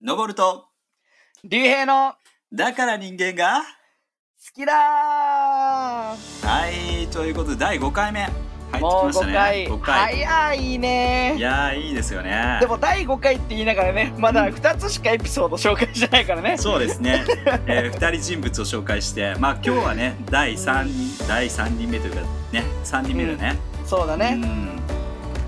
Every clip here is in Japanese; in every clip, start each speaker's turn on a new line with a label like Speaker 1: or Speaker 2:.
Speaker 1: 登ると、
Speaker 2: 竜兵の
Speaker 1: だから人間が、
Speaker 2: 好きだー
Speaker 1: はい、ということで第5回目入ってきましたね。
Speaker 2: 5回
Speaker 1: 5回。
Speaker 2: 早いね
Speaker 1: いやー、いいですよね。
Speaker 2: でも第5回って言いながらねまだ2つしかエピソード紹介してないからね
Speaker 1: そうですね、えー、2人人物を紹介して、まあ今日はね、第3人、第3人目というかね、3人目だね。
Speaker 2: そうだね
Speaker 1: うん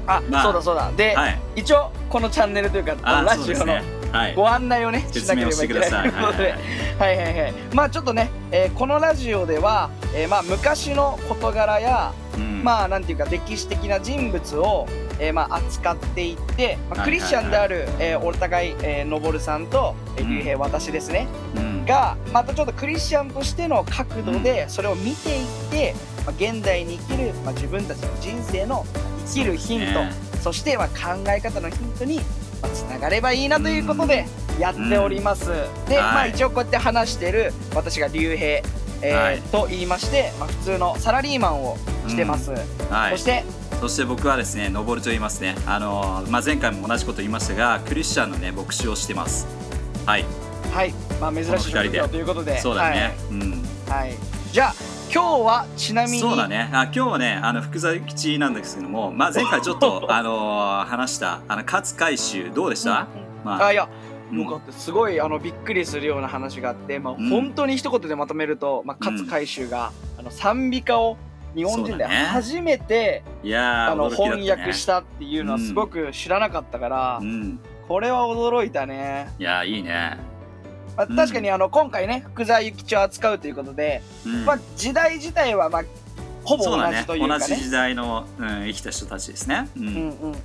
Speaker 2: あ、
Speaker 1: まあ
Speaker 2: そうだそうだで、
Speaker 1: はい。
Speaker 2: 一応このチャンネルというかラジオの
Speaker 1: ね。はい。
Speaker 2: ご案内をねしなければいけないとい。うことで。はいはいはい。まあちょっとね、えーこのラジオでは、えーまあ昔の事柄や
Speaker 1: うん。
Speaker 2: まあなんていうか歴史的な人物を、えーまあ扱っていって、まあ、クリスチャンである、えーお互い、えー、のぼるさんと、えー、
Speaker 1: うん。
Speaker 2: 竜兵、私ですね。
Speaker 1: うん。
Speaker 2: がまたちょっとクリスチャンとしての角度でそれを見ていって、まあ、現代に生きる、まあ、自分たちの人生の生きるヒント。そ,、
Speaker 1: ね。
Speaker 2: してまあ考え方のヒントにまあつながればいいなということでやっております、で、
Speaker 1: はい
Speaker 2: まあ一応こうやって話してる私が竜兵、えー
Speaker 1: はい
Speaker 2: と言いまして、まあ、普通のサラリーマンをしてます、
Speaker 1: はい
Speaker 2: そ。して
Speaker 1: そして僕はですね、登ると言いますね。あのーまあ前回も同じこと言いましたが、クリスチャンのね牧師をしてます。はい。
Speaker 2: はい、まあ珍しい職業ということで、
Speaker 1: そうだね。うん。
Speaker 2: はい、はい。じゃあ今日はちなみに
Speaker 1: そうだね。あ今日はね、あの福沢諭吉なんですけども、まあ前回ちょっと あのー話したあの勝海舟どうでした？まあ
Speaker 2: あいや、
Speaker 1: うん
Speaker 2: よかったすごいあのびっくりするような話があって、まあ
Speaker 1: うん
Speaker 2: 本当に一言でまとめると、まあ勝海舟が、あの賛美歌を日本人で初めて、
Speaker 1: いやー
Speaker 2: あの
Speaker 1: ね
Speaker 2: 翻訳したっていうのはすごく知らなかったから、
Speaker 1: うん。
Speaker 2: これは驚いたね。
Speaker 1: いやーいいね。
Speaker 2: まあ、
Speaker 1: うん
Speaker 2: 確かにあの今回ね福沢諭吉を扱うということで、
Speaker 1: うん
Speaker 2: まあ時代自体はまあほぼ同じというかね。
Speaker 1: 同じ時代の、うん、生きた人たちですね。うん
Speaker 2: うんうんうん。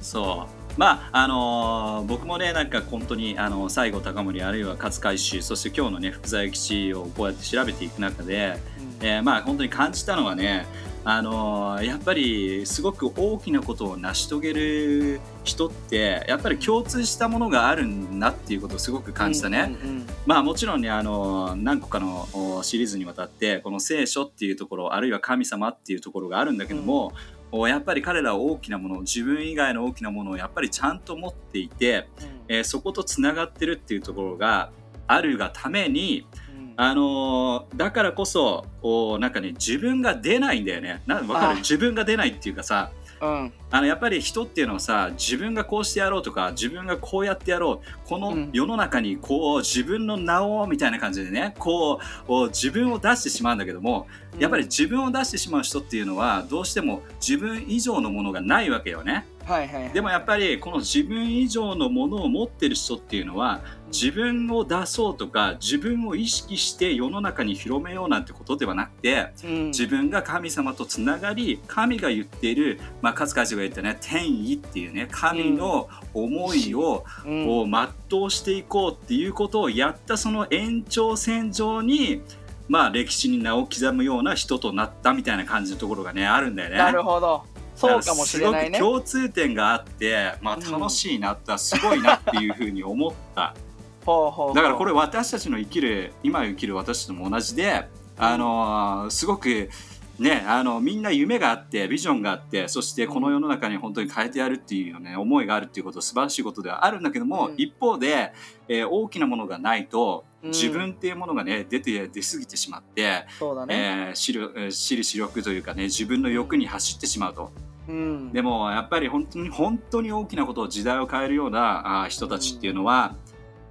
Speaker 1: そうまああのー僕もねなんか本当にあの西郷隆盛あるいは勝海舟そして今日のね福沢諭吉をこうやって調べていく中で、えーまあ本当に感じたのはねあのーやっぱりすごく大きなことを成し遂げる人ってやっぱり共通したものがあるんだっていうことをすごく感じたね。
Speaker 2: うんうんうん。
Speaker 1: まあもちろんねあの何個かのおシリーズにわたってこの聖書っていうところあるいは神様っていうところがあるんだけども、おやっぱり彼らは大きなもの自分以外の大きなものをやっぱりちゃんと持っていて、えーそことつながってるっていうところがあるがために、
Speaker 2: うん
Speaker 1: あのーだからこそおなんかね自分が出ないんだよね。なんわか
Speaker 2: あ。
Speaker 1: る自分が出ないっていうかさ
Speaker 2: うん。
Speaker 1: あのやっぱり人っていうのはさ自分がこうしてやろうとか自分がこうやってやろうこの
Speaker 2: うん。
Speaker 1: 世の中にこう自分の名をみたいな感じでねこうお自分を出してしまうんだけどもやっぱり自分を出してしまう人っていうのはどうしても自分以上のものがないわけよね
Speaker 2: はいはいはい
Speaker 1: でもやっぱりこの自分以上のものを持ってる人っていうのは自分を出そうとか自分を意識して世の中に広めようなんてことではなくて
Speaker 2: うん
Speaker 1: 自分が神様とつながり神が言っている、まあ、勝海舟が言ったね天意っていうね神の思いを、
Speaker 2: うん
Speaker 1: こう全うしていこうっていうことをやったその延長線上に、まあ、歴史に名を刻むような人となったみたいな感じのところがねあるんだよね。
Speaker 2: なるほどそうかもしれないね。
Speaker 1: すごく共通点があって、まあ、楽しいなった、すごいなっていうふうに思った。
Speaker 2: ほうほうほう。
Speaker 1: だからこれ私たちの生きる今生きる私たちも同じで、あのーすごくねあのみんな夢があってビジョンがあってそしてこの世の中に本当に変えてやるっていうね思いがあるっていうこと素晴らしいことではあるんだけども、
Speaker 2: うん。
Speaker 1: 一方で、えー大きなものがないと
Speaker 2: うん
Speaker 1: 自分っていうものがね出て出過ぎてしまって、
Speaker 2: そうだね、
Speaker 1: えー私力えー私利私欲というかね自分の欲に走ってしまうと。
Speaker 2: うん。
Speaker 1: でもやっぱり本当に本当に大きなことを時代を変えるようなあー人たちっていうのは、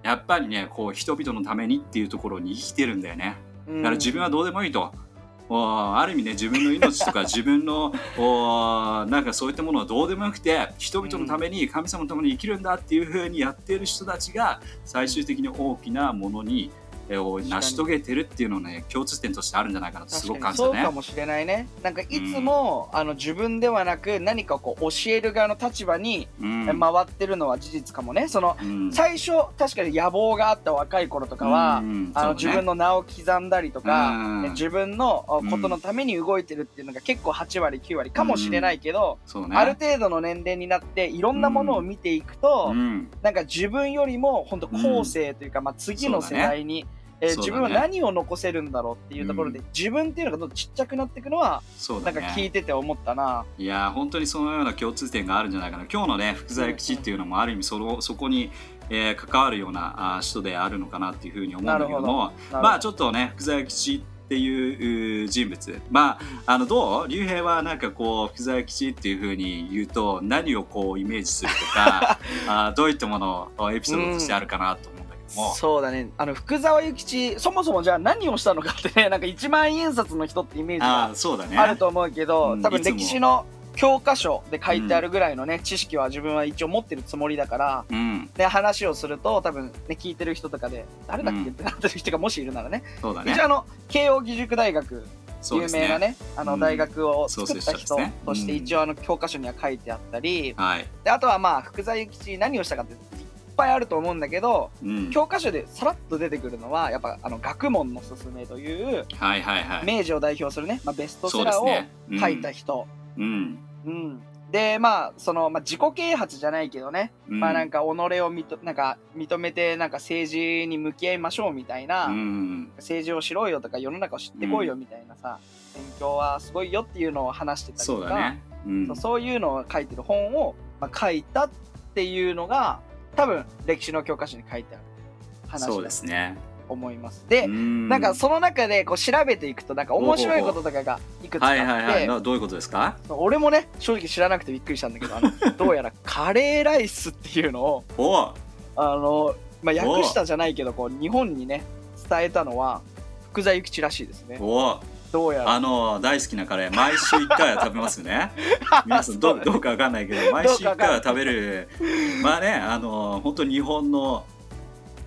Speaker 1: やっぱりねこう人々のためにっていうところに生きてるんだよね。
Speaker 2: だ
Speaker 1: だから自分はどうでもいいと、おある意味ね自分の命とか自分のおなんかそういったものはどうでもよくて人々のために神様のために生きるんだっていうふうにやっている人たちが最終的に大きなものに、えーを成し遂げてるっていうのね共通点としてあるんじゃないかなとすごく感じたね
Speaker 2: そうか。もしれないねなんかいつも、あの自分ではなく何かこう教える側の立場に回ってるのは事実かもねその
Speaker 1: うん
Speaker 2: 最初確かに野望があった若い頃とかは、
Speaker 1: うん
Speaker 2: あの
Speaker 1: ね
Speaker 2: 自分の名を刻んだりとか、
Speaker 1: うん
Speaker 2: 自分のことのために動いてるっていうのが結構8割9割かもしれないけど、
Speaker 1: そうね
Speaker 2: ある程度の年齢になっていろんなものを見ていくと、
Speaker 1: うん
Speaker 2: なんか自分よりも本当後世というか、まあ、次の世代に、えー
Speaker 1: ね。
Speaker 2: 分は何を残せるんだろうっていうところで、
Speaker 1: う
Speaker 2: 自分っていうのがどんどんちっちゃくなっていくのは
Speaker 1: そうだね。
Speaker 2: なんか聞いてて思ったな。
Speaker 1: いやー本当にそのような共通点があるんじゃないかな。今日のね福沢諭吉っていうのもある意味そのそこに、えー関わるようなあ人であるのかなっていうふうに思うんだけどもまあちょっとね福沢諭吉っていうう人物。まああのどう？竜兵はなんかこう福沢諭吉っていうふうに言うと何をこうイメージするとか あどういったものをエピソードとしてあるかなと思う
Speaker 2: そうだね。あの福沢諭吉そもそもじゃあ何をしたのかってねなんか一万円札の人ってイメージ
Speaker 1: あ
Speaker 2: が
Speaker 1: あ
Speaker 2: ると思うけど、多分歴史の教科書で書いてあるぐらいのね、知識は自分は一応持ってるつもりだから
Speaker 1: うん。
Speaker 2: で話をすると多分ね聞いてる人とかで誰だっけ
Speaker 1: うん
Speaker 2: ってなってる人がもしいるならね、
Speaker 1: そうだね。
Speaker 2: 一応あの慶應義塾大学有名なねあの
Speaker 1: うん。
Speaker 2: 大学を作った人として
Speaker 1: うん
Speaker 2: 一応あの教科書には書いてあったり、
Speaker 1: はい、
Speaker 2: であとはまあ福沢諭吉何をしたかってぱいあると思うんだけど
Speaker 1: うん、
Speaker 2: 教科書でさらっと出てくるのはやっぱあの学問のすすめという
Speaker 1: はいはいはい。
Speaker 2: 明治を代表するね、まあ、ベストセラーを書いた人、
Speaker 1: うん、
Speaker 2: うん。でまあその、まあ、自己啓発じゃないけどね、
Speaker 1: うん、
Speaker 2: まあなんか己を認なんか認めてなんか政治に向き合いましょうみたいな、
Speaker 1: うん
Speaker 2: 政治をしろよとか世の中を知ってこいよみたいなさ、勉強はすごいよっていうのを話してたりとか
Speaker 1: そうだね、うん。
Speaker 2: そうそういうのを書いてる本を、まあ、書いたっていうのが多分歴史の教科書に書いてある話
Speaker 1: そう
Speaker 2: だと
Speaker 1: ですね。
Speaker 2: 思います。で、
Speaker 1: うん。
Speaker 2: なんかその中でこう調べていくとなんか面白いこととかがいくつかあって、
Speaker 1: はいはいはい。などういうことですか？
Speaker 2: 俺もね正直知らなくてびっくりしたんだけどあの どうやらカレーライスっていうのをあの、まあ、訳したじゃないけどこう日本にね伝えたのは福沢諭吉らしいですね。
Speaker 1: おう
Speaker 2: どうやら。
Speaker 1: あの大好きなカレー毎週1回は食べますね。皆さんどうどうかわかんないけど毎週1回は食べる。まあねあの本当日本の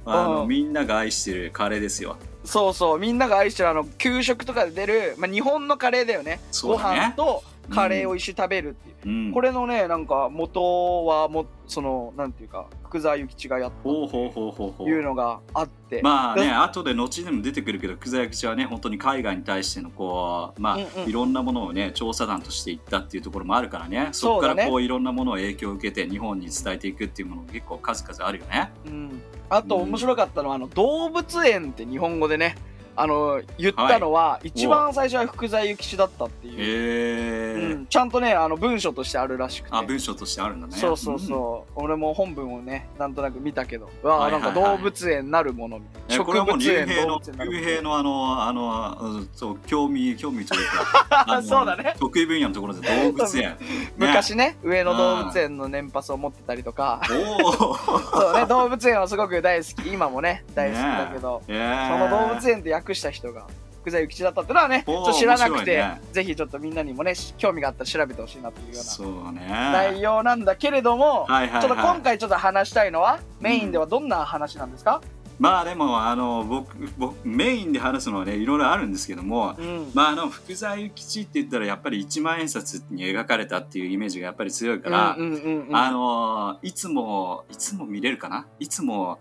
Speaker 1: あの
Speaker 2: うん。
Speaker 1: みんなが愛してるカレーですよ。
Speaker 2: そうそう。みんなが愛してるあの給食とかで出る、まあ、日本のカレーだよね。
Speaker 1: ね。
Speaker 2: 飯とカレーを一緒に食べるっていう、
Speaker 1: うん。
Speaker 2: これのねなんか元はもそのなんていうか福沢諭吉がやった。
Speaker 1: ほうほうほうほうほ
Speaker 2: という
Speaker 1: う
Speaker 2: のがあって、
Speaker 1: まあね
Speaker 2: で
Speaker 1: 後で後でも出てくるけど久世口はね本当に海外に対してのこうまあ、
Speaker 2: うんうん。
Speaker 1: いろんなものをね調査団としていったっていうところもあるからね。そこからこういろんなものを影響を受けて日本に伝えていくっていうものも結構数々あるよね。
Speaker 2: うん、あと面白かったのは、あの動物園って日本語でねあの言ったのは、一番最初は福沢諭吉だったっていう、
Speaker 1: へえ
Speaker 2: うん、ちゃんとねあの文章としてあるらしくて。
Speaker 1: あ文章としてあるんだね。
Speaker 2: そうそうそう、俺も本文をねなんとなく見たけど。う
Speaker 1: はいはい
Speaker 2: んか動物園なるものみたいな。
Speaker 1: えこれはもう
Speaker 2: 植物園
Speaker 1: 竜兵の竜
Speaker 2: の。
Speaker 1: 兵のあのあのうんそう興味興味というかあの
Speaker 2: そうだね。
Speaker 1: 得意分野のところで動物園、ね、
Speaker 2: 昔ね上野動物園の年パスを持ってたりとか。そうね動物園はすごく大好き。今もね大好きだけど、
Speaker 1: そ
Speaker 2: その動物園って訳した人が福沢諭吉だったってのはねちょっと知らなくて、ぜひちょっとみんなにもね興味があったら調べてほしいなというような。内容なんだけれども、
Speaker 1: はいはいはい。
Speaker 2: ちょっと今回ちょっと話したいのはメインではどんな話なんですか、
Speaker 1: まあでもあの僕僕メインで話すのはねいろいろあるんですけども、
Speaker 2: うん。
Speaker 1: まああの福沢諭吉って言ったらやっぱり一万円札に描かれたっていうイメージがやっぱり強いから、
Speaker 2: うんうんうんうん。
Speaker 1: あのいつもいつも見れるかな？いつも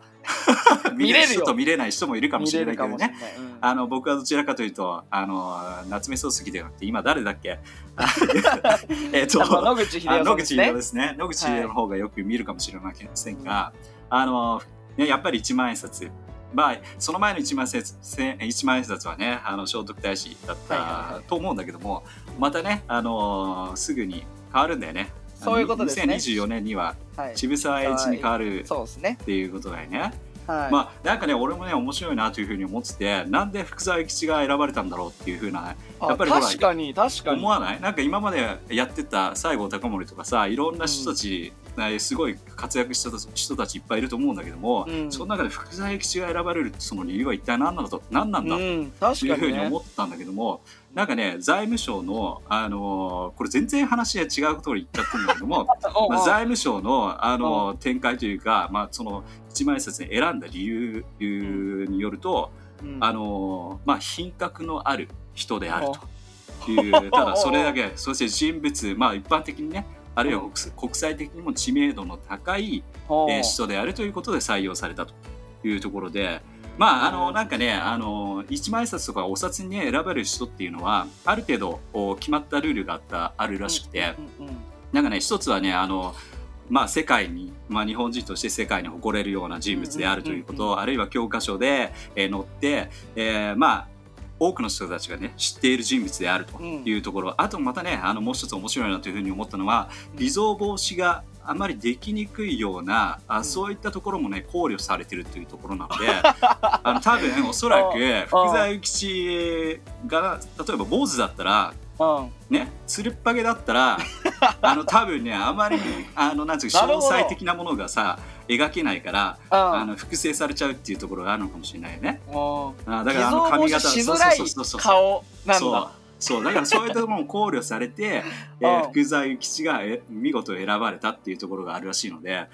Speaker 1: 見
Speaker 2: 見れるよ
Speaker 1: 人と見れない人もいるかも
Speaker 2: 見
Speaker 1: しれないけどね。
Speaker 2: うん。
Speaker 1: あの僕はどちらかというとあの夏目漱石ではなくて今誰だっけ？えっと
Speaker 2: 野口英世ですね。
Speaker 1: 世ですね。野口英世の方がよく見るかもしれませんが、あのね、やっぱり一万円札。まあ、その前の一万円札せ一万円札はねあの聖徳太子だっ
Speaker 2: はいはいは
Speaker 1: たと思うんだけどもまたね、あのすぐに変わるんだよね。
Speaker 2: そういうことですね。
Speaker 1: 2024年には
Speaker 2: はい。
Speaker 1: 渋沢栄一に変わる
Speaker 2: そうですね。
Speaker 1: っていうことだよね。
Speaker 2: はい、
Speaker 1: まあなんかね俺もね面白いなというふうに思っててなんで福沢諭吉が選ばれたんだろうっていうふうな
Speaker 2: あ
Speaker 1: やっぱり
Speaker 2: 確かに確かに。
Speaker 1: 思わない？なんか今までやってた西郷隆盛とかさいろんな人たち、ねすごい活躍した人たちいっぱいいると思うんだけども、
Speaker 2: うん。
Speaker 1: その中で福沢諭吉が選ばれるその理由は一体何なんだと何なんだと
Speaker 2: うん、
Speaker 1: いうふうに思ったんだけども、なんかね財務省の、あのーこれ全然話が違うことを言っちゃってるんだけども まあ、財務省の、あのー展開というか、まあ、その一万円札に選んだ理由によると、
Speaker 2: うん。
Speaker 1: あのーまあ、品格のある人であるという ただそれだけそして人物、まあ、一般的にねあるいは国国際的にも知名度の高い、えー人であるということで採用されたというところで。まあ、あのなんかねあの一万円札とかお札に、ね、選ばれる人っていうのはある程度お決まったルールがあったあるらしくて、
Speaker 2: うんうん
Speaker 1: なんかね一つはねあのまあ世界に、まあ、日本人として世界に誇れるような人物であるということ、
Speaker 2: うんうん。
Speaker 1: あるいは教科書で、えー載って、えーまあ多くの人たちがね知っている人物であるというところ、あとまたねあのもう一つ面白いなというふうに思ったのは偽造防止があまりできにくいようなあ、
Speaker 2: ん。
Speaker 1: そういったところもね考慮されてるというところなので あの多分おそらく福沢諭吉が例えば坊主だったら
Speaker 2: うん。
Speaker 1: ねつるっぱげだったら あの多分ねあまりあのなんつうか詳細的なものがさ描けないからあ
Speaker 2: うん。
Speaker 1: の複製されちゃうっていうところがあるのかもしれないよね。
Speaker 2: うん。
Speaker 1: あだからあの髪型そうそうそうそう
Speaker 2: 顔なん
Speaker 1: そう。
Speaker 2: だ
Speaker 1: そうだからそういったものも考慮されて、え
Speaker 2: うん。
Speaker 1: ー福沢諭吉がえ見事選ばれたっていうところがあるらしいので、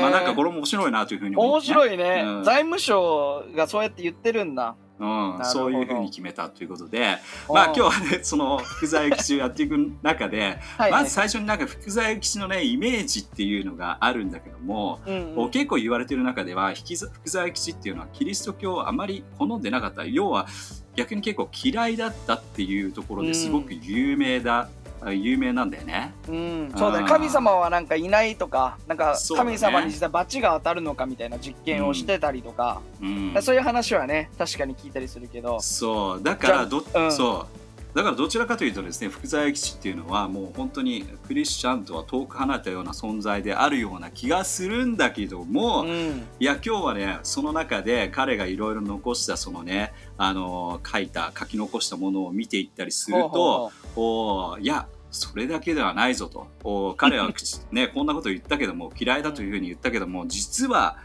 Speaker 1: まあなんかこれも面白いなというふうに思
Speaker 2: 面
Speaker 1: って、ね、
Speaker 2: 白いね、
Speaker 1: うん。
Speaker 2: 財務省がそうやって言ってるんだ
Speaker 1: うんそういうふうに決めたということで。まあ今日はねその福沢諭吉をやっていく中で、
Speaker 2: はい。
Speaker 1: まず最初になんか福沢諭吉のねイメージっていうのがあるんだけども、
Speaker 2: うんうん。
Speaker 1: 結構言われてる中では福沢諭吉っていうのはキリスト教をあまり好んでなかった。要は逆に結構嫌いだったっていうところですごく有名だ、あ有名なんだよね。
Speaker 2: うん、そうだね。神様はなんかいないとかなんか神様に実は罰が当たるのかみたいな実験をしてたりとか、
Speaker 1: うん、
Speaker 2: そういう話はね確かに聞いたりするけど。
Speaker 1: そう。だからど、
Speaker 2: うん。
Speaker 1: そう。だからどちらかというとですね福沢諭吉っていうのはもう本当にクリスチャンとは遠く離れたような存在であるような気がするんだけども、
Speaker 2: うん。
Speaker 1: いや今日はねその中で彼がいろいろ残したそのねあの書いた書き残したものを見ていったりすると
Speaker 2: ほ
Speaker 1: おいやそれだけではないぞと。お彼は口 ねこんなこと言ったけども嫌いだというふうに言ったけども実は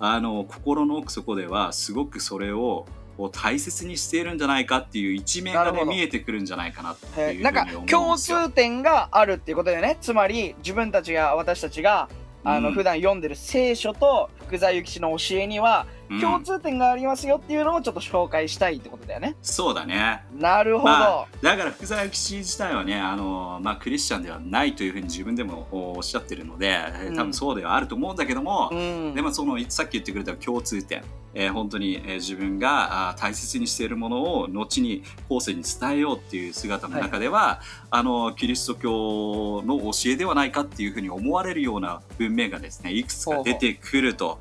Speaker 1: あの心の奥底ではすごくそれをこう大切にしているんじゃないかっていう一面がね見えてくるんじゃないかなっていう
Speaker 2: なんか共。通点があるっていうことだよね。つまり自分たちが私たちがあの、
Speaker 1: うん。
Speaker 2: 普段読んでる聖書と福沢諭吉の教えには
Speaker 1: うん。
Speaker 2: 共通点がありますよっていうのをちょっと紹介したいってことだよね、
Speaker 1: そうだね。
Speaker 2: なるほど、
Speaker 1: まあ、だから福沢諭吉自体はねあの、まあ、クリスチャンではないというふうに自分でもおっしゃってるので、えー多分そうではあると思うんだけども、
Speaker 2: うん。
Speaker 1: でもそのさっき言ってくれた共通点、えー本当に、えー自分が大切にしているものを後に後世に伝えようっていう姿の中では、あのキリスト教の教えではないかっていうふうに思われるような文明がですねいくつか出てくると。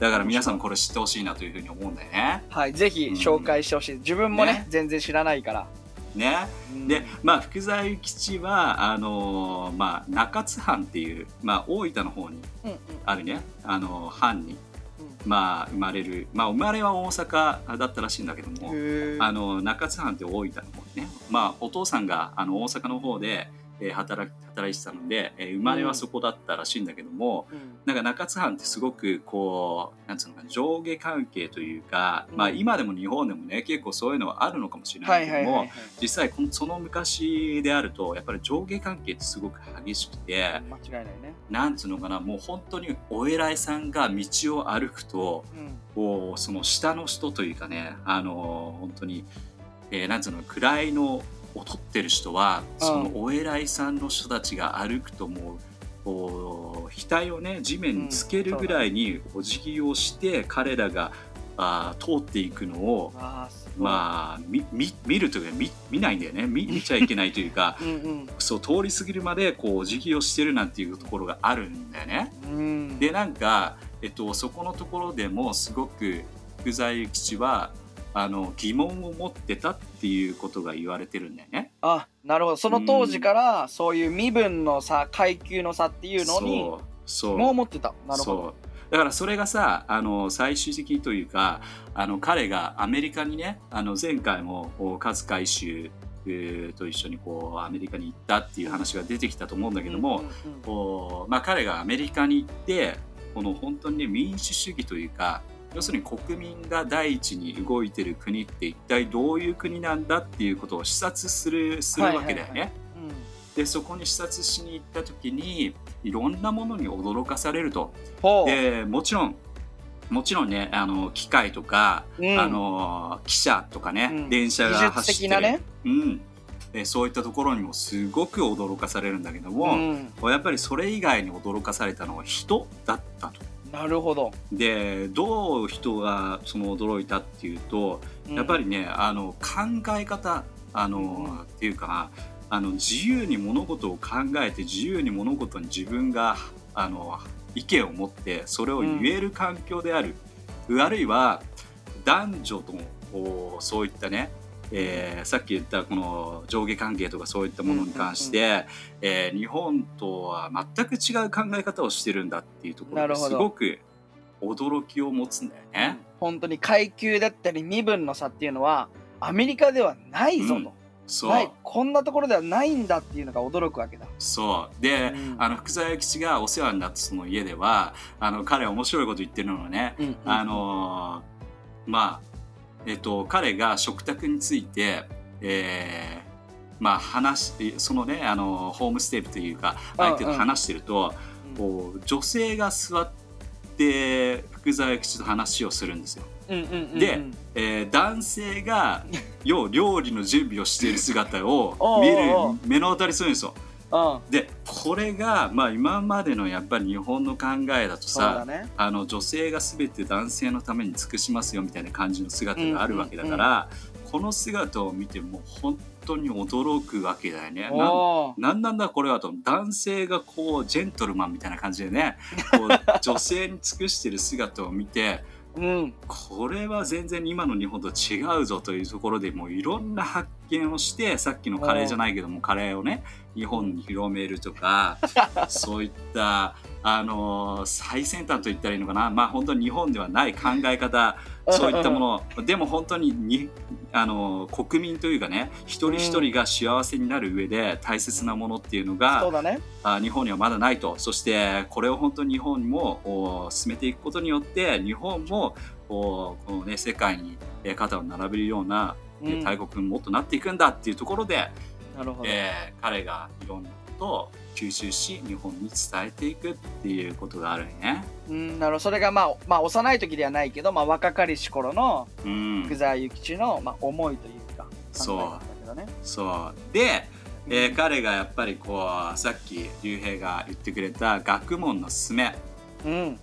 Speaker 1: だから皆さんこれ知ってほしいなというふうに思うんだよね。
Speaker 2: はいぜひ紹介してほしい、自分もね
Speaker 1: ね。
Speaker 2: 全然知らないから、
Speaker 1: ね。
Speaker 2: うん。
Speaker 1: で、まあ、福沢諭吉はあのーまあ、中津藩っていう、まあ、大分の方に
Speaker 2: うんうん。
Speaker 1: あるね、あのー藩に、
Speaker 2: うん。
Speaker 1: まあ、生まれる、まあ、生まれは大阪だったらしいんだけども、あの中津藩って大分の方にね、まあ、お父さんがあの大阪の方で、えー働き働いてたので、えー生まれはそこだったらしいんだけども、
Speaker 2: うん。
Speaker 1: なんか中津藩ってすごくこうなんつうのかな上下関係というか、まあ、
Speaker 2: うん
Speaker 1: 今でも日本でもね結構そういうのはあるのかもしれな
Speaker 2: はいい
Speaker 1: けども、実際このその昔であるとやっぱり上下関係ってすごく激しくて
Speaker 2: 間違いないね、
Speaker 1: なんつうのかなもう本当にお偉いさんが道を歩くと
Speaker 2: うん。
Speaker 1: こうその下の人というかねあの本当に、えーなんつうの位の劣ってる人はそのお偉いさんの人たちが歩くともうこう額をね地面につけるぐらいにお辞儀をして彼らがあー通っていくのをまあ見見見るというか見見ないんだよね。見 見ちゃいけないというか
Speaker 2: うん
Speaker 1: そう通り過ぎるまでこうお辞儀をしてるなんていうところがあるんだよね。
Speaker 2: うんうん。
Speaker 1: でなんか、えっと、そこのところでもすごく福沢諭吉はあの疑問を持ってたっていうことが言われてるんだよね。
Speaker 2: あなるほど。その当時からそういう身分の差階級の差っていうのに
Speaker 1: そうそう。
Speaker 2: もう持ってた。なるほど。
Speaker 1: だからそれがさあの最終的にというかあの彼がアメリカにねあの前回もこう勝海舟えーと一緒にこうアメリカに行ったっていう話が出てきたと思うんだけども、まあ、彼がアメリカに行ってこの本当にね民主主義というか要するに国民が第一に動いてる国って一体どういう国なんだっていうことを視察するするわけだよね。でそこに視察しに行った時にいろんなものに驚かされると。でもちろんもちろんねあの機械とか、
Speaker 2: うん。
Speaker 1: あの汽車とかね、
Speaker 2: うん。
Speaker 1: 電車が走ってる。
Speaker 2: 的なね。
Speaker 1: うん、でそういったところにもすごく驚かされるんだけども、
Speaker 2: うん。
Speaker 1: やっぱりそれ以外に驚かされたのは人だったと。
Speaker 2: なるほど。
Speaker 1: でどう人がその驚いたっていうと、やっぱりねあの考え方あの、
Speaker 2: うん。
Speaker 1: っていうかあの自由に物事を考えて自由に物事に自分があの意見を持ってそれを言える環境である、あるいは男女ともそういったねえーさっき言ったこの上下関係とかそういったものに関して、えー日本とは全く違う考え方をしてるんだっていうところですごく驚きを持つんだよね。
Speaker 2: 本当に階級だったり身分の差っていうのはアメリカではないぞと、
Speaker 1: そう、
Speaker 2: ない。こんなところではないんだっていうのが驚くわけだ。
Speaker 1: そう。で、
Speaker 2: うん。
Speaker 1: あの福沢諭吉がお世話になったその家ではあの彼は面白いこと言ってるのはね、
Speaker 2: うん。
Speaker 1: あのーまあえっと彼が食卓について、えーまあ話しそのねあのホームステイというか相手と話してると、こう女性が座って福沢諭吉と話をするんですよ。でえー男性が 要料理の準備をしている姿を見る目の当たりするんですよ。
Speaker 2: うん、
Speaker 1: でこれが、まあ、今までのやっぱり日本の考えだとさ
Speaker 2: ね。
Speaker 1: あの女性が全て男性のために尽くしますよみたいな感じの姿があるわけだから、この姿を見ても本当に驚くわけだよね。なんなんだこれはと。男性がこうジェントルマンみたいな感じでねこう 女性に尽くしてる姿を見て
Speaker 2: うん、
Speaker 1: これは全然今の日本と違うぞというところでもういろんな発見をしてさっきのカレーじゃないけどもカレーをね日本に広めるとか そういったあのー最先端と言ったらいいのかな。まあ本当に日本ではない考え方そういったもの。でも本当ににあのー国民というかね一人一人が幸せになる上で大切なものっていうのが、
Speaker 2: そうだね。
Speaker 1: あ日本にはまだないと。そしてこれを本当に日本にもお進めていくことによって日本もおこの、ね、世界にえー肩を並べるような、えー
Speaker 2: うん
Speaker 1: 大国にもっとなっていくんだっていうところで、
Speaker 2: なるほど。
Speaker 1: えー彼がいろんなことを吸収し日本に伝えていくっていうことがあるよね。
Speaker 2: うん、なるほど。それがまあまあ幼い時ではないけど、まあ若かりし頃の
Speaker 1: うん
Speaker 2: 福、沢諭吉のまあ思いというか。
Speaker 1: そう。そうで、えー彼がやっぱりこうさっき竜兵が言ってくれた学問のすすめ
Speaker 2: うん。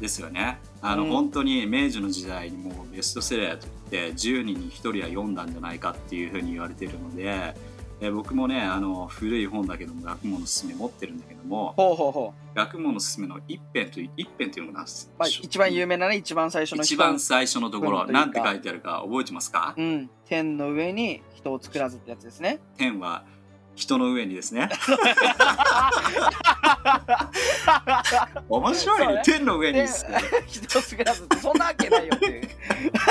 Speaker 1: ですよね。あの、
Speaker 2: うん
Speaker 1: 本当に明治の時代にもうベストセラーといって10人に1人は読んだんじゃないかっていうふうに言われているので、え僕もねあの古い本だけども学問のすすめ持ってるんだけども
Speaker 2: ほうほうほう。
Speaker 1: 学問のすすめの一編という一編というのが
Speaker 2: まあ一番有名なね、一番最初の
Speaker 1: 一番最初のところなんて書いてあるか覚えてますか、
Speaker 2: うん。天の上に人を作らずってやつですね。
Speaker 1: 天は人の上にですね 面白いね天の上に
Speaker 2: 人を作らずそんなわけないよっていう。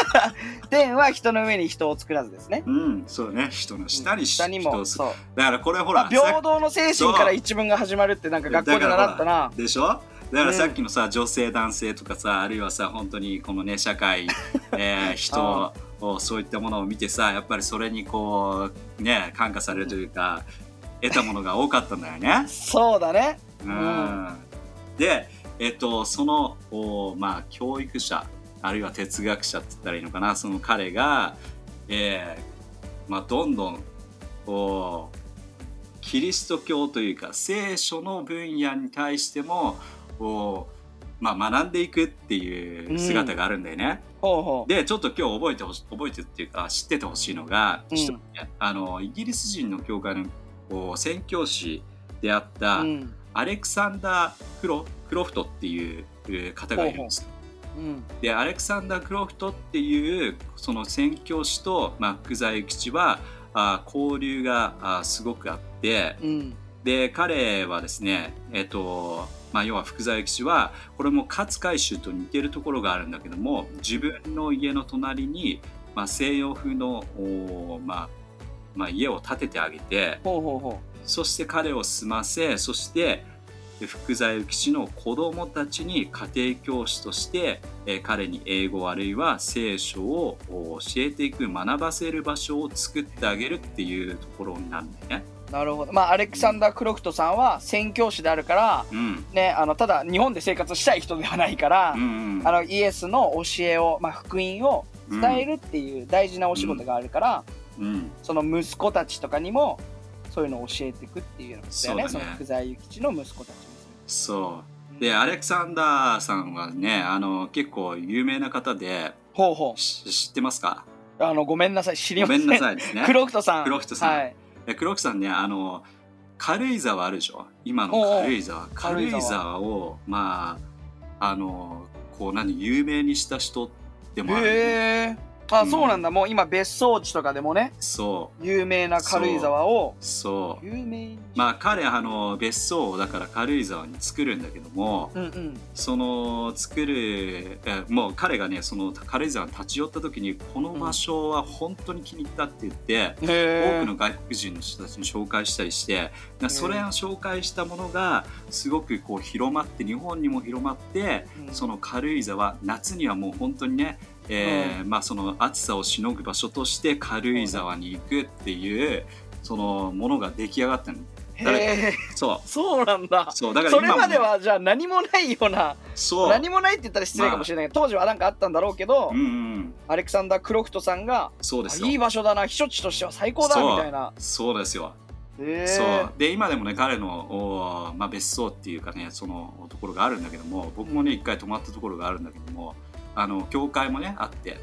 Speaker 2: 天は人の上に人を作らずですね。
Speaker 1: うんそうね人の下に
Speaker 2: 下にもそう。
Speaker 1: だからこれほら
Speaker 2: まあ、平等の精神から一文が始まるってなんか学校で習ったな。
Speaker 1: でしょ？だからさっきのさ、女性男性とかさあるいはさ本当にこのね社会、え ー人をそういったものを見てさやっぱりそれにこうね感化されるというか、得たものが多かったんだよね。
Speaker 2: そうだね。
Speaker 1: うんでえっとそのおまあ教育者あるいは哲学者って言ったらいいのかなその彼が、えーまあ、どんどんこうキリスト教というか聖書の分野に対してもこう、まあ、学んでいくっていう姿があるんだよね。
Speaker 2: ほうほ
Speaker 1: でちょっと今日覚えてほし覚えてっていうか知っててほしいのが、
Speaker 2: うん
Speaker 1: あのイギリス人の教会のこう宣教師であった、
Speaker 2: う。うん。
Speaker 1: アレクサンダー・クロクロフトっていうえー方がいるんです。
Speaker 2: うん。
Speaker 1: でアレクサンダー・クロフトっていうその宣教師と、まあ、福沢諭吉はあ交流があすごくあって
Speaker 2: うん。
Speaker 1: で彼はですねえっ、とまあ要は福沢諭吉はこれも勝海舟と似てるところがあるんだけども自分の家の隣に、まあ、西洋風のおまあまあ、家を建ててあげて
Speaker 2: ほうほうほ
Speaker 1: そして彼を住ませそしてで福沢諭吉の子供たちに家庭教師として、えー彼に英語あるいは聖書をお教えていく学ばせる場所を作ってあげるっていうところになるんだよね。
Speaker 2: う。なるほど。まあ、アレクサンダー・クロフトさんは宣教師であるから、
Speaker 1: うん
Speaker 2: ね、あの、ただ日本で生活したい人ではないから、
Speaker 1: うんうん
Speaker 2: あの、イエスの教えを、まあ、福音を伝えるっていう大事なお仕事があるから、
Speaker 1: うん
Speaker 2: その息子たちとかにも、そういうのを教えていくっていうのだよね。
Speaker 1: そね
Speaker 2: その福沢諭吉の息子たちに。
Speaker 1: そうでアレクサンダーさんはねあの結構有名な方で
Speaker 2: ほうほ
Speaker 1: し知ってますか？
Speaker 2: う。あの、ごめんなさい。知りません。
Speaker 1: ごめんなさいですね。
Speaker 2: クロフトさん。
Speaker 1: クロフトさん
Speaker 2: はい。
Speaker 1: で黒木さんねあの軽井沢あるでしょ？今の軽井沢軽井
Speaker 2: 沢
Speaker 1: 沢をまああのこう何有名にした人でもある、
Speaker 2: へえ。あそうなんだ。もう今別荘地とかでもね
Speaker 1: そう。
Speaker 2: 有名な軽井沢を
Speaker 1: そう。
Speaker 2: 有名
Speaker 1: まあ彼あの別荘をだから軽井沢に作るんだけども
Speaker 2: うんうん。
Speaker 1: その作るえもう彼がねその軽井沢に立ち寄った時にこの場所は本当に気に入ったって言って、
Speaker 2: へえ
Speaker 1: 多くの外国人の人たちに紹介したりしてだそれを紹介したものがすごくこう広まって日本にも広まってその軽井沢夏にはもう本当にね、えーまあ、その暑さをしのぐ場所として軽井沢に行くっていうそのものが出来上がったの。
Speaker 2: へえ
Speaker 1: そう。
Speaker 2: そうなんだ。
Speaker 1: そうだから
Speaker 2: それまではじゃあ何もないような
Speaker 1: そう。
Speaker 2: 何もないって言ったら失礼かもしれないけど、当時はなんかあったんだろうけど、
Speaker 1: うんうん
Speaker 2: アレクサンダー・クロフトさんが
Speaker 1: そうです
Speaker 2: いい場所だな避暑地としては最高だみたいな。
Speaker 1: そうですよ。そう。で今でもね彼の、おまあ、別荘っていうかねそのところがあるんだけども僕もね一回泊まったところがあるんだけどもあの教会もねあって。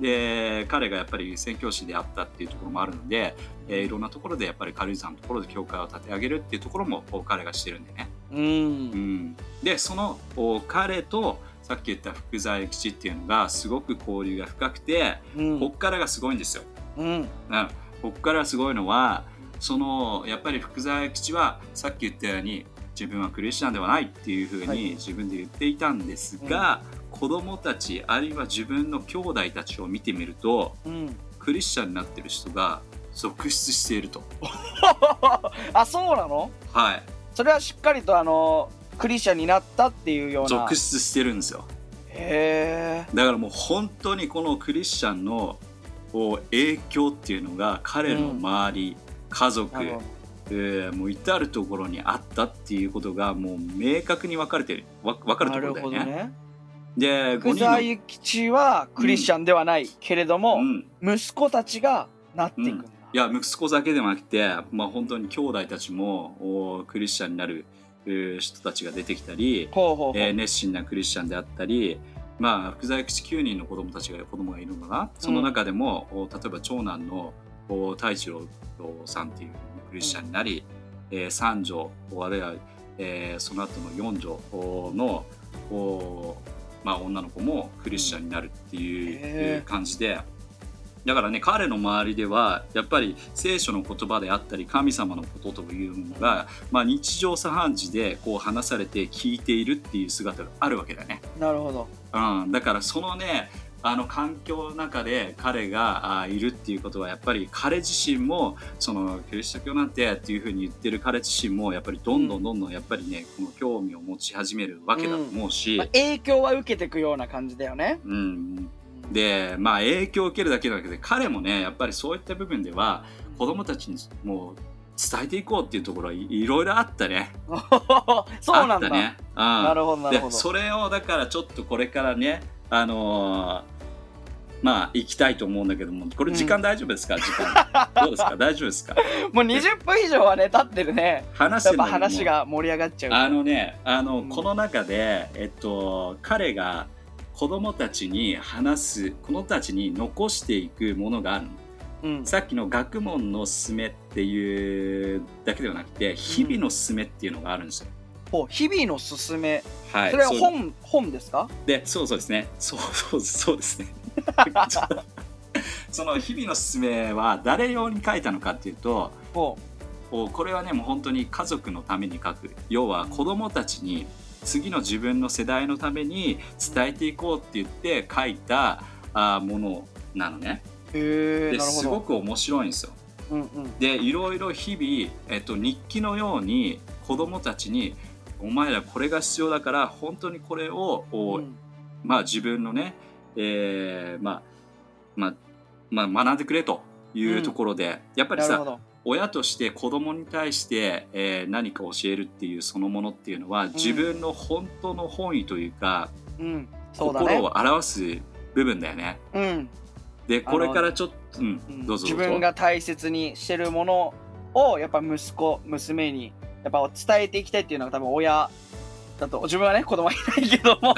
Speaker 1: で彼がやっぱり宣教師であったっていうところもあるので、えーいろんなところでやっぱり軽井沢のところで教会を立て上げるっていうところもお彼がしてるんでね、
Speaker 2: う
Speaker 1: うん。ん、でそのお彼とさっき言った福沢諭吉っていうのがすごく交流が深くて
Speaker 2: うん。
Speaker 1: こっからがすごいんですよ。
Speaker 2: うん。
Speaker 1: うん、ここからすごいのはそのやっぱり福沢諭吉はさっき言ったように自分はクリスチャンではないっていうふう
Speaker 2: はい。
Speaker 1: に自分で言っていたんですが、子供たちあるいは自分の兄弟たちを見てみると
Speaker 2: うん。
Speaker 1: クリスチャンになってる人が続出していると。
Speaker 2: あそうなの？
Speaker 1: はい、
Speaker 2: それはしっかりとあのクリスチャンになったっていうような。
Speaker 1: 続出してるんですよ。
Speaker 2: へえ
Speaker 1: だからもう本当にこのクリスチャンの影響っていうのが彼の周り、家族
Speaker 2: なるほど。
Speaker 1: えーもう至る所にあったっていうことがもう明確に分かれてる。わ分かると
Speaker 2: な
Speaker 1: ころだよね。で5
Speaker 2: 福沢諭吉はクリスチャンではない、けれども、
Speaker 1: うん、
Speaker 2: 息子たちがなっていくんだ、
Speaker 1: いや息子だけではなくて、まあ、本当に兄弟たちもおクリスチャンになるえー人たちが出てきたり、
Speaker 2: ほうほうほう、
Speaker 1: えー熱心なクリスチャンであったり、まあ、福沢諭吉9人の子供たちが子供がいるのかな？その中でも、お例えば長男のお太一郎さんっていうクリスチャンになり、えー三女あるいは、えーその後の四女おのお、まあ、女の子もクリスチャンになるっていう感じで。だからね彼の周りではやっぱり聖書の言葉であったり神様のことというのが、まあ、日常茶飯事でこう話されて聞いているっていう姿があるわけだよね。
Speaker 2: なるほど
Speaker 1: うん、だからそのねあの環境の中で彼があいるっていうことはやっぱり彼自身もそのキリスト教なんてっていうふうに言ってる彼自身もやっぱりどんどんどんどんやっぱりねこの興味を持ち始めるわけだと思うし、
Speaker 2: まあ、影響は受けていくような感じだよね。
Speaker 1: うん、でまあ影響を受けるだけじゃなくて彼もねやっぱりそういった部分では子供たちにもう伝えていこうっていうところはいいろいろあったね。
Speaker 2: そうなんだ、
Speaker 1: ね。うん。
Speaker 2: なるほどなるほど。
Speaker 1: でそれをだからちょっとこれからねあのーまあ行きたいと思うんだけどもこれ時間大丈夫ですか、時間。どうですか？大丈夫ですか？
Speaker 2: もう20分以上はね経ってるね。
Speaker 1: 話して
Speaker 2: 話が盛り上がっちゃう
Speaker 1: あのねあの、
Speaker 2: うん。
Speaker 1: この中でえっと彼が子供たちに話す子供たちに残していくものがあるの。
Speaker 2: うん。
Speaker 1: さっきの学問のすめっていうだけではなくて日々のすめっていうのがあるんですよ、
Speaker 2: ほう日々のすすめ
Speaker 1: はい。
Speaker 2: それは本本ですか？
Speaker 1: でそうそうですね。そうそうそうですね。その日々のすすめは誰用に書いたのかっていうと
Speaker 2: ほ
Speaker 1: こうこれはねもう本当に家族のために書く。要は子供たちに次の自分の世代のために伝えていこうって言って書いたあーものなのね。
Speaker 2: うへえ
Speaker 1: で
Speaker 2: なるほど。
Speaker 1: すごく面白いんですよ。
Speaker 2: うんうん。
Speaker 1: でいろいろ日々、えっと、日記のように子供たちにお前らこれが必要だから本当にこれを、お
Speaker 2: うん。
Speaker 1: まあ自分のね、えーまあまあまあ、学んでくれというところで、やっぱりさ親として子供に対して、えー何か教えるっていうそのものっていうのは、自分の本当の本意というか
Speaker 2: うん。そうだね。
Speaker 1: 心を表す部分だよね。
Speaker 2: うん。
Speaker 1: でこれからちょっと、うんどうぞ。
Speaker 2: 自分が大切にしてるものをやっぱ息子娘にやっぱ伝えていきたいっていうのが多分親だと自分はね子供はいないけども。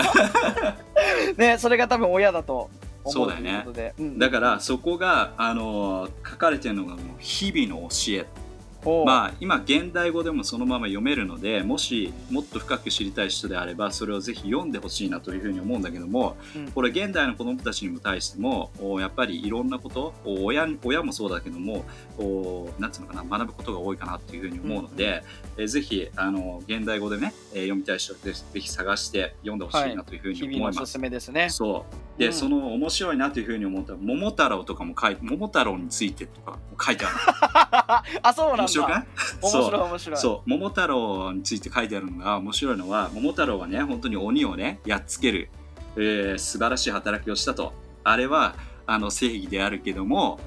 Speaker 2: ねそれが多分親だと思
Speaker 1: そうだよね。
Speaker 2: うことで、うん。
Speaker 1: だからそこが、あのー書かれてるのがもう日々の教えまあ今現代語でもそのまま読めるのでもしもっと深く知りたい人であればそれをぜひ読んでほしいなというふうに思うんだけども
Speaker 2: うん。
Speaker 1: これ現代の子どもたちにも対してもおやっぱりいろんなことお親親もそうだけどもおなんつうのかな学ぶことが多いかなっていうふうに思うので、えーぜひあの現代語でね、えー読みたい人はぜぜひ探して読んでほしいなというふうに
Speaker 2: 日
Speaker 1: 思います。
Speaker 2: 々のおすすめですね。
Speaker 1: そうで、
Speaker 2: うん。
Speaker 1: その面白いなというふうに思った桃太郎とかも書いて桃太郎についてとかも書いてある
Speaker 2: あ、そうなんだ。
Speaker 1: 面白くない？
Speaker 2: 面
Speaker 1: そう。
Speaker 2: 白い面白い。
Speaker 1: そう。桃太郎について書いてあるのが面白いのは桃太郎はね本当に鬼をねやっつける、えー素晴らしい働きをしたと。あれはあの正義であるけども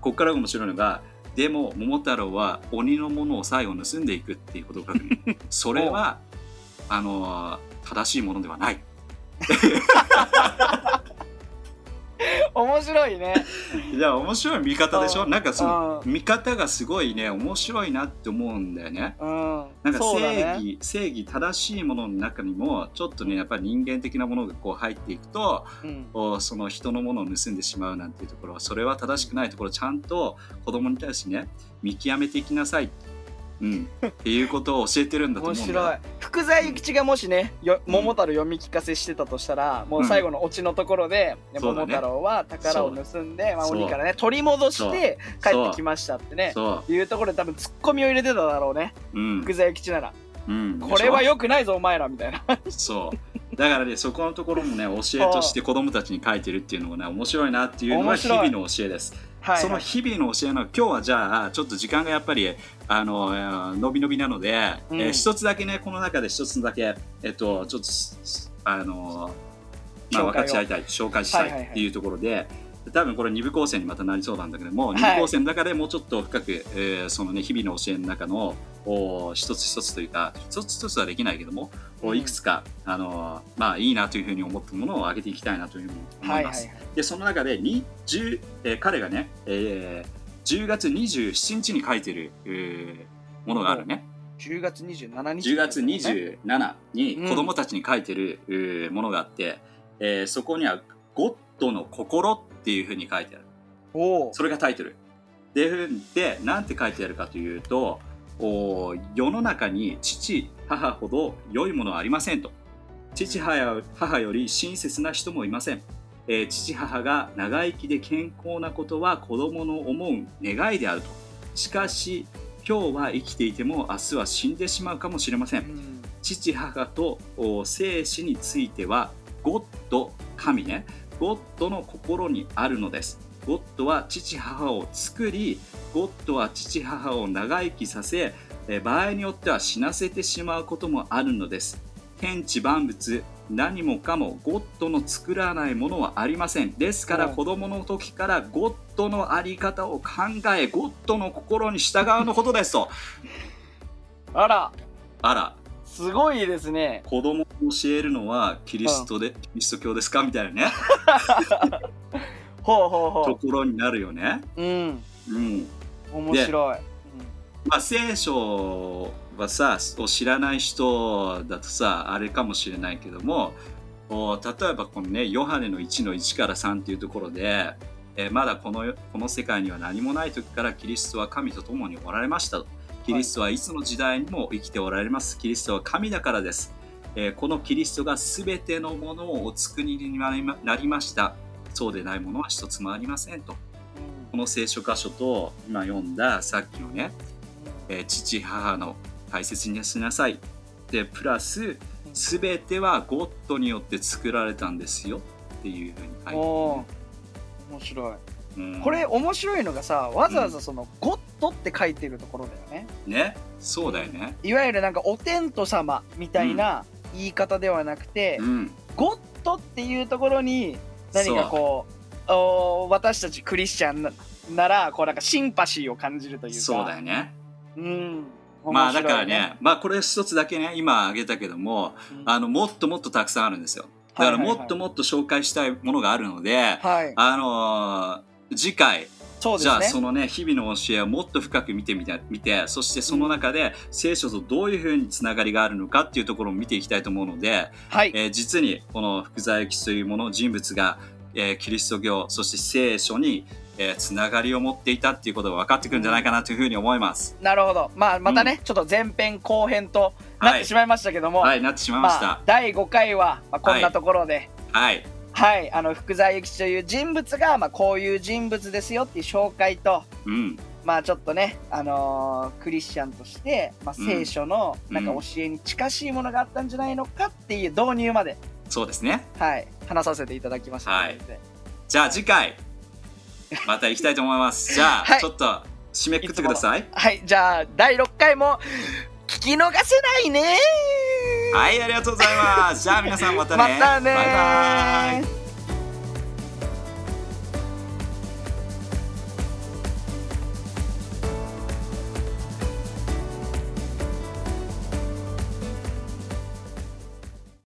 Speaker 1: ここからが面白いのがでも桃太郎は鬼のものを最後盗んでいくっていうことが書くの それはあの正しいものではない
Speaker 2: 面白いね。
Speaker 1: いや面白い見方でしょ？
Speaker 2: うん
Speaker 1: なんかその
Speaker 2: う
Speaker 1: 見方がすごいね面白いなって思うんだよね
Speaker 2: うん。
Speaker 1: なんか正
Speaker 2: ね。
Speaker 1: 義、正義正しいものの中にもちょっとねやっぱり人間的なものがこう入っていくと
Speaker 2: うん。
Speaker 1: その人のものを盗んでしまうなんていうところはそれは正しくないところをちゃんと子供に対してね見極めていきなさい、うん、っていうことを教えてるんだと思
Speaker 2: 面
Speaker 1: うんだよ。
Speaker 2: 白い。福沢諭吉がもしね、よ
Speaker 1: うん。
Speaker 2: 桃太郎読み聞かせしてたとしたら、もう最後のオチのところで、桃太郎は宝を盗んで、まあ、鬼からね、取り戻して帰ってきましたってね。
Speaker 1: そ
Speaker 2: いうところで多分ツッコミを入れてただろうね。
Speaker 1: う、うん。
Speaker 2: 福沢諭吉なら。
Speaker 1: うん、
Speaker 2: これは
Speaker 1: でし
Speaker 2: 良くないぞ、お前らみたいな。
Speaker 1: ょそう。だからねそこのところもね教えとして子供たちに書いてるっていうのもね面白いなっていうのは日々の教えです
Speaker 2: はい、はい。
Speaker 1: その日々の教えの今日はじゃあちょっと時間がやっぱりあのえー伸び伸びなので、
Speaker 2: うん。
Speaker 1: えー一つだけねこの中で一つだけえっとちょっとあのまあ分かち合いたい紹介した
Speaker 2: はいはいはい
Speaker 1: いっていうところで、多分これ二部構成にまたなりそうなんだけども、
Speaker 2: はい。
Speaker 1: 二部構成の中でもうちょっと深く、えーそのね日々の教えの中のお一つ一つというか一つ一つはできないけども、お
Speaker 2: うん。
Speaker 1: いくつかあのまあいいなというふうに思ったものを上げていきたいなというふうに思
Speaker 2: はいい
Speaker 1: ます。
Speaker 2: はいはい。
Speaker 1: でその中でに10、えー彼がね、えー10月27日に書いてる、えーものがあるね。
Speaker 2: 10月27日、
Speaker 1: 10月27に
Speaker 2: うん。
Speaker 1: 子供たちに書いてる、えーものがあって、えーそこには「ゴッドの心」っていうふうに書いてある。
Speaker 2: おお。
Speaker 1: それがタイトル。ででなんて書いてあるかというとお世の中に父母ほど良いものはありませんと。父母よ母より親切な人もいません、えー父母が長生きで健康なことは子供の思う願いであると。しかし今日は生きていても明日は死んでしまうかもしれません。
Speaker 2: うん。
Speaker 1: 父母とお生死についてはゴッド神ねゴッドの心にあるのです。ゴッドは父母を作りゴッドは父母を長生きさせえー場合によっては死なせてしまうこともあるのです。天地万物何もかもゴッドの作らないものはありません。ですから
Speaker 2: うん
Speaker 1: 子供の時からゴッドのあり方を考えゴッドの心に従うのことですと。
Speaker 2: あら、
Speaker 1: あら。
Speaker 2: すごいですね。
Speaker 1: 子供に教えるのはキリストで、キリスト教ですか？みたいなね
Speaker 2: ほうほうほ
Speaker 1: ところになるよね。
Speaker 2: う。うん。
Speaker 1: うん。
Speaker 2: 面白い。
Speaker 1: まあ聖書はさを知らない人だとさあれかもしれないけどもお例えばこのねヨハネの1の1から3っていうところで、えーまだこのこの世界には何もない時からキリストは神と共におられましたと。キリストはいつの時代にも生きておられます。キリストは神だからです。えーこのキリストが全てのものをお作りになりました。そうでないものは一つもありませんと。この聖書箇所と今読んださっきのね、えー父母の大切にしなさい。で、プラス、全てはゴッドによって作られたんですよっていうふうに書いてあるね、
Speaker 2: ー面白い。
Speaker 1: うん
Speaker 2: これ面白いのがさわざわざその「ゴッド」って書いてるところだよね
Speaker 1: ね、そうだよね。
Speaker 2: いわゆるなんかお天道様みたいな言い方ではなくて
Speaker 1: うん。
Speaker 2: 「ゴッド」っていうところに何かこうお私たちクリスチャンなならこうなんかシンパシーを感じるというか。
Speaker 1: そうだよね。
Speaker 2: うん。
Speaker 1: まあだからね、まあこれ一つだけね、今挙げたけども、
Speaker 2: うん。
Speaker 1: あの、もっともっとたくさんあるんですよ。だからもっともっと紹介したいものがあるので、
Speaker 2: はい。
Speaker 1: あのー次回、
Speaker 2: そうですね。
Speaker 1: そのね日々の教えをもっと深く見てみて見てそしてその中で聖書とどういうふうにつながりがあるのかっていうところを見ていきたいと思うので、
Speaker 2: はい。
Speaker 1: えー実にこの福沢諭吉というもの人物がえーキリスト教そして聖書に、えーつながりを持っていたっていうことが分かってくるんじゃないかなというふうに思います。
Speaker 2: なるほど。まあ、またね、ちょっと前編後編となってしまいましたけども、
Speaker 1: はい、なってしまいました。
Speaker 2: まあ、第5回は、まあ、こんなところで、
Speaker 1: はい、
Speaker 2: はい、あの、福沢諭吉という人物が、まあ、こういう人物ですよっていう紹介と、
Speaker 1: うん、
Speaker 2: まあちょっとね、あのークリスチャンとして、まあ、
Speaker 1: うん。
Speaker 2: 聖書のなんか教えに近しいものがあったんじゃないのかっていう導入まで、
Speaker 1: そうですね。
Speaker 2: はい、話させていただきました。
Speaker 1: はい。じゃあ次回また行きたいと思います。じゃあ、
Speaker 2: はい。
Speaker 1: ちょっと締めくくってください。
Speaker 2: はい、じゃあ第6回も聞き逃せないね
Speaker 1: はい、ありがとうございます。じゃあ皆さんまたね。
Speaker 2: またね
Speaker 1: バイバイ。